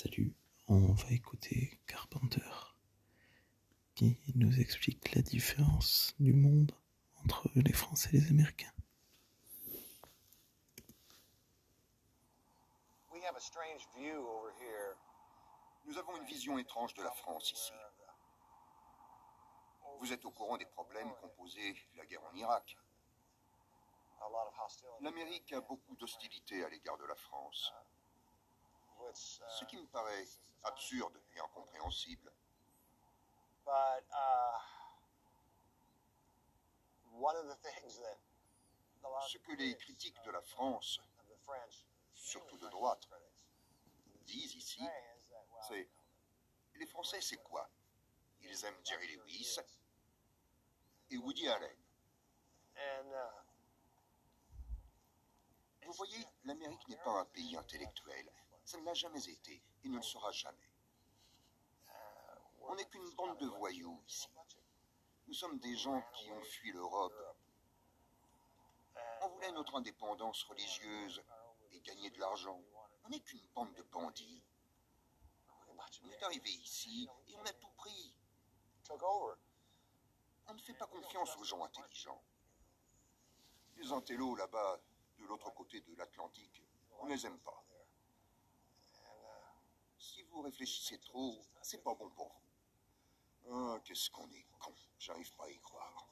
Salut, on va écouter Carpenter qui nous explique la différence du monde entre les Français et les Américains. Nous avons une vision étrange de la France ici. Vous êtes au courant des problèmes qu'ont posés la guerre en Irak. L'Amérique a beaucoup d'hostilité à l'égard de la France. Ce qui me paraît absurde et incompréhensible. Ce que les critiques de la France, surtout de droite, disent ici, c'est les Français, c'est quoi? Ils aiment Jerry Lewis et Woody Allen. Vous voyez, l'Amérique n'est pas un pays intellectuel. Ça ne l'a jamais été et ne le sera jamais. On n'est qu'une bande de voyous ici. Nous sommes des gens qui ont fui l'Europe. On voulait notre indépendance religieuse et gagner de l'argent. On n'est qu'une bande de bandits. On est arrivé ici et on a tout pris. On ne fait pas confiance aux gens intelligents. Les intellos là-bas, de l'autre côté de l'Atlantique, on ne les aime pas. Réfléchissez trop, c'est pas bon pour vous. Ah, qu'est-ce qu'on est con. J'arrive pas à y croire.